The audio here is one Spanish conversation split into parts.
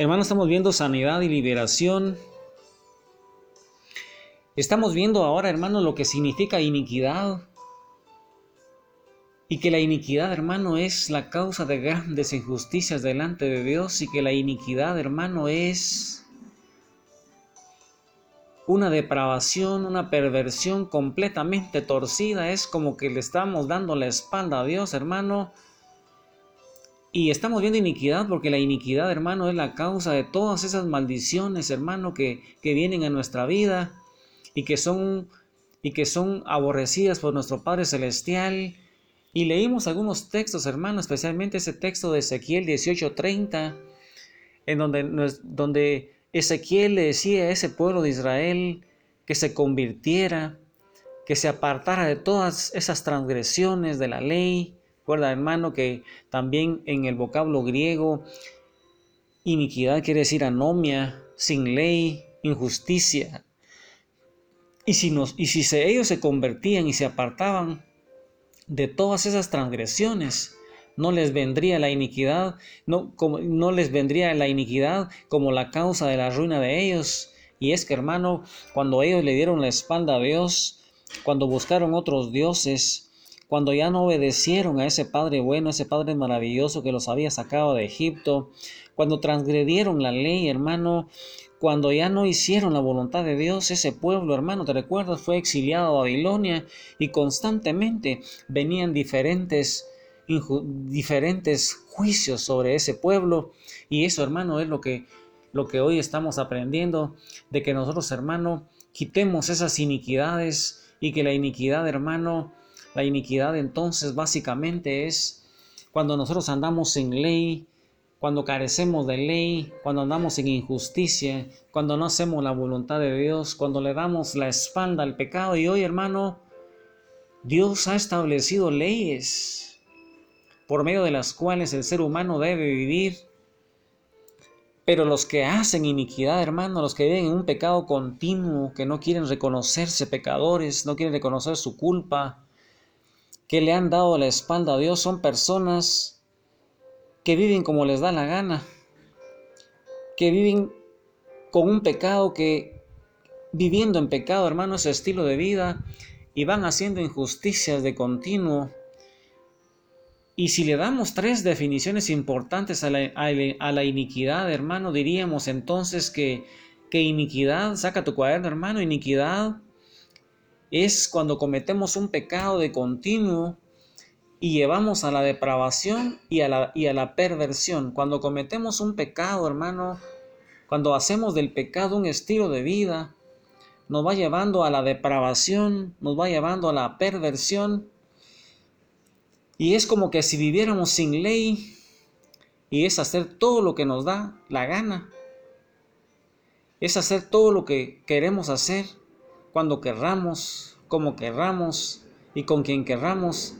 Hermanos, estamos viendo sanidad y liberación. Estamos viendo ahora, hermano, lo que significa iniquidad. Y que la iniquidad, hermano, es la causa de grandes injusticias delante de Dios. Y que la iniquidad, hermano, es una depravación, una perversión completamente torcida. Es como que le estamos dando la espalda a Dios, hermano. Y estamos viendo iniquidad porque la iniquidad, hermano, es la causa de todas esas maldiciones, hermano, que, que vienen a nuestra vida y que son y que son aborrecidas por nuestro Padre celestial. Y leímos algunos textos, hermano, especialmente ese texto de Ezequiel 18:30, en donde, donde Ezequiel le decía a ese pueblo de Israel que se convirtiera, que se apartara de todas esas transgresiones de la ley. Recuerda, hermano, que también en el vocablo griego, iniquidad quiere decir anomia, sin ley, injusticia. Y si, nos, y si ellos se convertían y se apartaban de todas esas transgresiones, no les vendría la iniquidad, no, como, no les vendría la iniquidad como la causa de la ruina de ellos. Y es que, hermano, cuando ellos le dieron la espalda a Dios, cuando buscaron otros dioses, cuando ya no obedecieron a ese Padre bueno, ese Padre maravilloso que los había sacado de Egipto, cuando transgredieron la ley, hermano, cuando ya no hicieron la voluntad de Dios, ese pueblo, hermano, te recuerdas, fue exiliado a Babilonia y constantemente venían diferentes diferentes juicios sobre ese pueblo. Y eso, hermano, es lo que, lo que hoy estamos aprendiendo, de que nosotros, hermano, quitemos esas iniquidades y que la iniquidad, hermano, la iniquidad entonces básicamente es cuando nosotros andamos sin ley, cuando carecemos de ley, cuando andamos en injusticia, cuando no hacemos la voluntad de Dios, cuando le damos la espalda al pecado. Y hoy, hermano, Dios ha establecido leyes por medio de las cuales el ser humano debe vivir. Pero los que hacen iniquidad, hermano, los que viven en un pecado continuo, que no quieren reconocerse pecadores, no quieren reconocer su culpa, que le han dado la espalda a Dios, son personas que viven como les da la gana, que viven con un pecado que, viviendo en pecado, hermano, es estilo de vida, y van haciendo injusticias de continuo, y si le damos tres definiciones importantes a la, iniquidad, hermano, diríamos entonces que, que iniquidad, saca tu cuaderno, hermano, iniquidad es cuando cometemos un pecado de continuo y llevamos a la depravación y a la, y a la perversión. Cuando cometemos un pecado, hermano, cuando hacemos del pecado un estilo de vida, nos va llevando a la depravación, nos va llevando a la perversión y es como que si viviéramos sin ley y es hacer todo lo que nos da la gana. Es hacer todo lo que queremos hacer cuando querramos, como querramos y con quien querramos.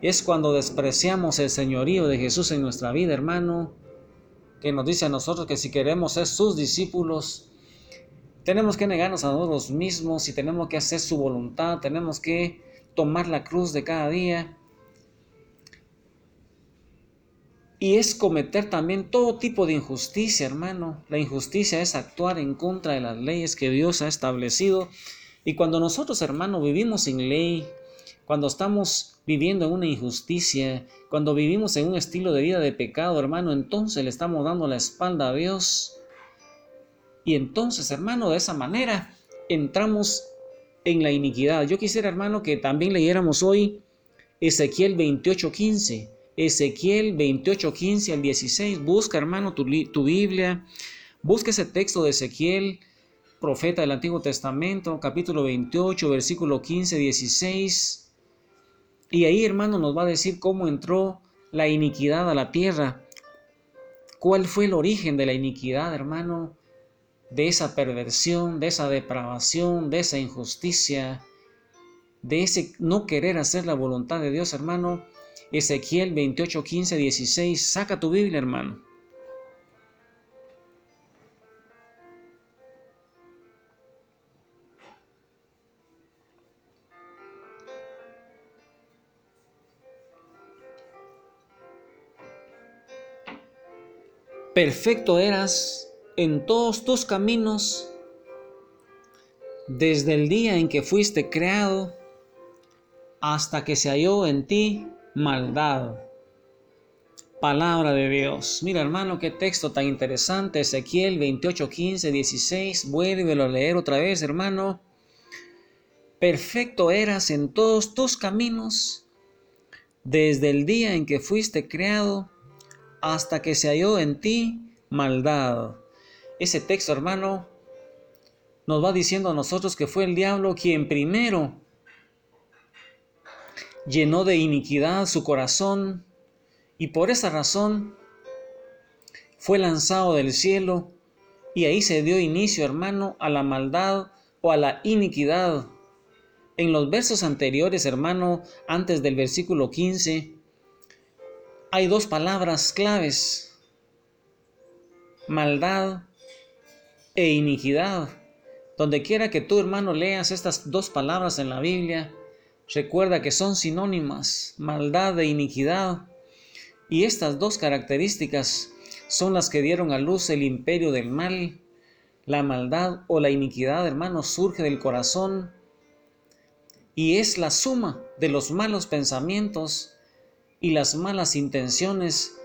Es cuando despreciamos el señorío de Jesús en nuestra vida, hermano, que nos dice a nosotros que si queremos ser sus discípulos, tenemos que negarnos a nosotros mismos y tenemos que hacer su voluntad, tenemos que tomar la cruz de cada día Y es cometer también todo tipo de injusticia, hermano. La injusticia es actuar en contra de las leyes que Dios ha establecido. Y cuando nosotros, hermano, vivimos sin ley, cuando estamos viviendo en una injusticia, cuando vivimos en un estilo de vida de pecado, hermano, entonces le estamos dando la espalda a Dios. Y entonces, hermano, de esa manera entramos en la iniquidad. Yo quisiera, hermano, que también leyéramos hoy Ezequiel 28:15. Ezequiel 28, 15 al 16. Busca, hermano, tu, tu Biblia. Busca ese texto de Ezequiel, profeta del Antiguo Testamento, capítulo 28, versículo 15, 16. Y ahí, hermano, nos va a decir cómo entró la iniquidad a la tierra. ¿Cuál fue el origen de la iniquidad, hermano? De esa perversión, de esa depravación, de esa injusticia, de ese no querer hacer la voluntad de Dios, hermano Ezequiel 28, 15, 16. Saca tu Biblia, hermano. Perfecto eras en todos tus caminos desde el día en que fuiste creado hasta que se halló en ti maldad. Palabra de Dios. Mira hermano, qué texto tan interesante. Ezequiel 28, 15, 16. Vuélvelo a leer otra vez, hermano. Perfecto eras en todos tus caminos desde el día en que fuiste creado hasta que se halló en ti maldad. Ese texto, hermano, nos va diciendo a nosotros que fue el diablo quien primero llenó de iniquidad su corazón y por esa razón fue lanzado del cielo y ahí se dio inicio, hermano, a la maldad o a la iniquidad. En los versos anteriores, hermano, antes del versículo 15, hay dos palabras claves, maldad e iniquidad. Donde quiera que tú, hermano, leas estas dos palabras en la Biblia, recuerda que son sinónimas, maldad e iniquidad. Y estas dos características son las que dieron a luz el imperio del mal. La maldad o la iniquidad, hermano, surge del corazón y es la suma de los malos pensamientos y las malas intenciones.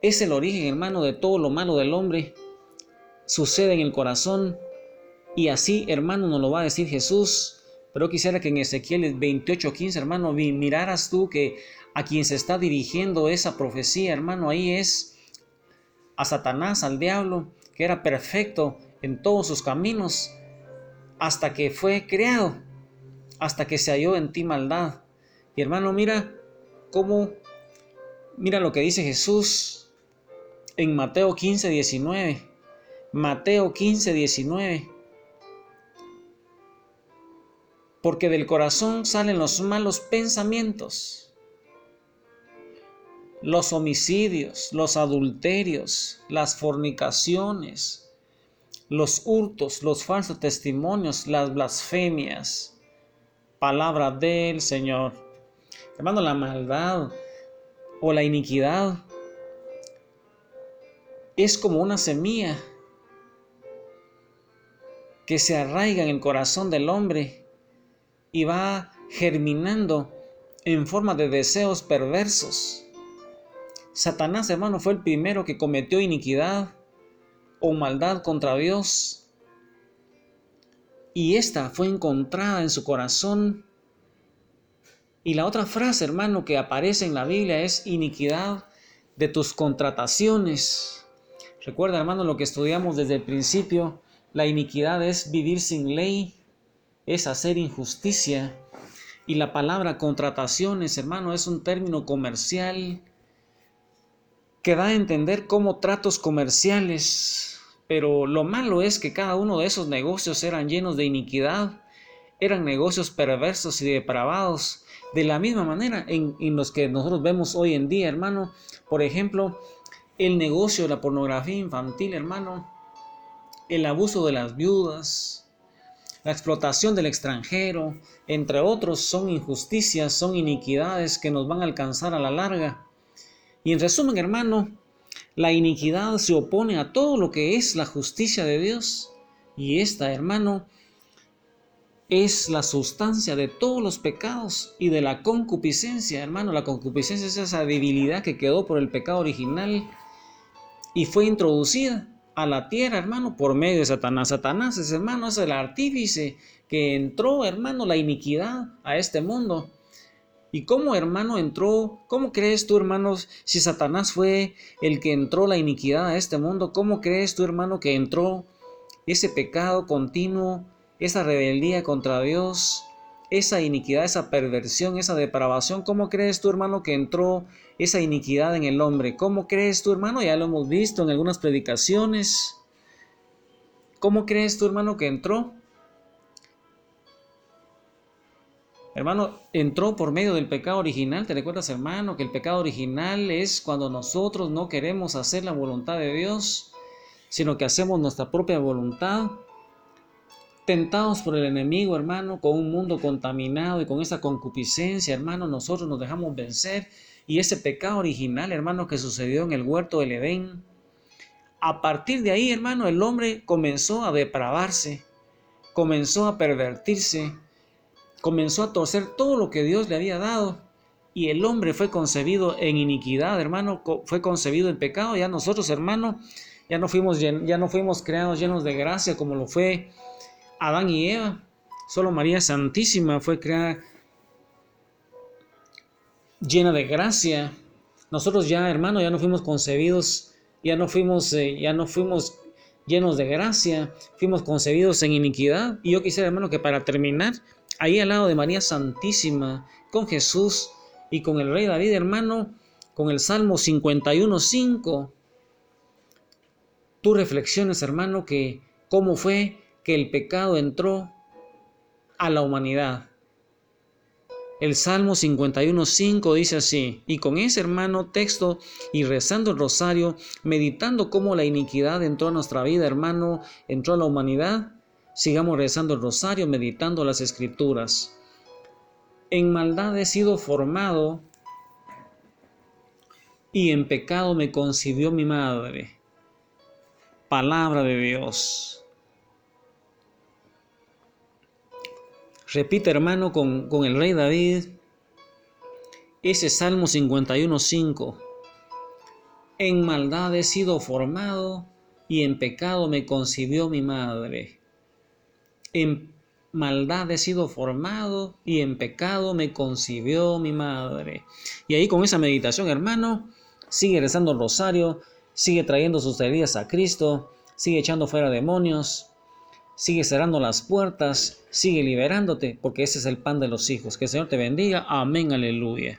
Es el origen, hermano, de todo lo malo del hombre. Sucede en el corazón y así, hermano, nos lo va a decir Jesús. Pero quisiera que en Ezequiel 28:15, hermano, miraras tú que a quien se está dirigiendo esa profecía, hermano, ahí es a Satanás, al diablo, que era perfecto en todos sus caminos, hasta que fue creado, hasta que se halló en ti maldad. Y hermano, mira cómo, mira lo que dice Jesús en Mateo 15, 19. Mateo 15, 19. porque del corazón salen los malos pensamientos, los homicidios, los adulterios, las fornicaciones, los hurtos, los falsos testimonios, las blasfemias. Palabra del Señor. Hermano, la maldad o la iniquidad es como una semilla que se arraiga en el corazón del hombre y va germinando en forma de deseos perversos. Satanás, hermano, fue el primero que cometió iniquidad o maldad contra Dios. Y esta fue encontrada en su corazón. Y la otra frase, hermano, que aparece en la Biblia es iniquidad de tus contrataciones. Recuerda, hermano, lo que estudiamos desde el principio. La iniquidad es vivir sin ley, es hacer injusticia. Y la palabra contrataciones, hermano, es un término comercial que da a entender como tratos comerciales. Pero lo malo es que cada uno de esos negocios eran llenos de iniquidad, eran negocios perversos y depravados. De la misma manera en, en los que nosotros vemos hoy en día, hermano, por ejemplo, el negocio de la pornografía infantil, hermano, el abuso de las viudas, la explotación del extranjero, entre otros, son injusticias, son iniquidades que nos van a alcanzar a la larga. Y en resumen, hermano, la iniquidad se opone a todo lo que es la justicia de Dios. Y esta, hermano, es la sustancia de todos los pecados y de la concupiscencia, hermano. La concupiscencia es esa debilidad que quedó por el pecado original y fue introducida a la tierra, hermano, por medio de Satanás. Satanás es, hermano, es el artífice que entró, hermano, la iniquidad a este mundo. ¿Y cómo, hermano, entró? ¿Cómo crees tú, hermano, si Satanás fue el que entró la iniquidad a este mundo? ¿Cómo crees tú, hermano, que entró ese pecado continuo, esa rebeldía contra Dios, esa iniquidad, esa perversión, esa depravación? ¿Cómo crees tú, hermano, que entró esa iniquidad en el hombre. ¿Cómo crees tú, hermano? Ya lo hemos visto en algunas predicaciones. ¿Cómo crees tú, hermano, que entró? Hermano, entró por medio del pecado original. ¿Te recuerdas, hermano, que el pecado original es cuando nosotros no queremos hacer la voluntad de Dios, sino que hacemos nuestra propia voluntad? Tentados por el enemigo, hermano, con un mundo contaminado y con esa concupiscencia, hermano, nosotros nos dejamos vencer y ese pecado original, hermano, que sucedió en el huerto del Edén, a partir de ahí, hermano, el hombre comenzó a depravarse, comenzó a pervertirse, comenzó a torcer todo lo que Dios le había dado. Y el hombre fue concebido en iniquidad, hermano, fue concebido en pecado. Ya nosotros, hermano, ya no fuimos, ya no fuimos creados llenos de gracia como lo fue Adán y Eva. Solo María Santísima fue creada llena de gracia. Nosotros ya, hermano, ya no fuimos concebidos, ya no fuimos, eh, ya no fuimos llenos de gracia, fuimos concebidos en iniquidad. Y yo quisiera, hermano, que para terminar, ahí al lado de María Santísima, con Jesús y con el Rey David, hermano, con el Salmo 51.5, tú reflexiones, hermano, que cómo fue que el pecado entró a la humanidad. El Salmo 51.5 dice así, y con ese hermano texto y rezando el rosario, meditando cómo la iniquidad entró a nuestra vida, hermano, entró a la humanidad, sigamos rezando el rosario, meditando las escrituras. En maldad he sido formado y en pecado me concibió mi madre. Palabra de Dios. Repite, hermano, con, con el rey David ese Salmo 51.5. En maldad he sido formado y en pecado me concibió mi madre. En maldad he sido formado y en pecado me concibió mi madre. Y ahí con esa meditación, hermano, sigue rezando el rosario, sigue trayendo sus heridas a Cristo, sigue echando fuera demonios, sigue cerrando las puertas, sigue liberándote, porque ese es el pan de los hijos. Que el Señor te bendiga. Amén, aleluya.